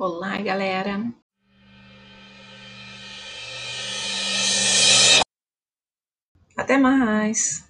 Olá, galera! Até mais!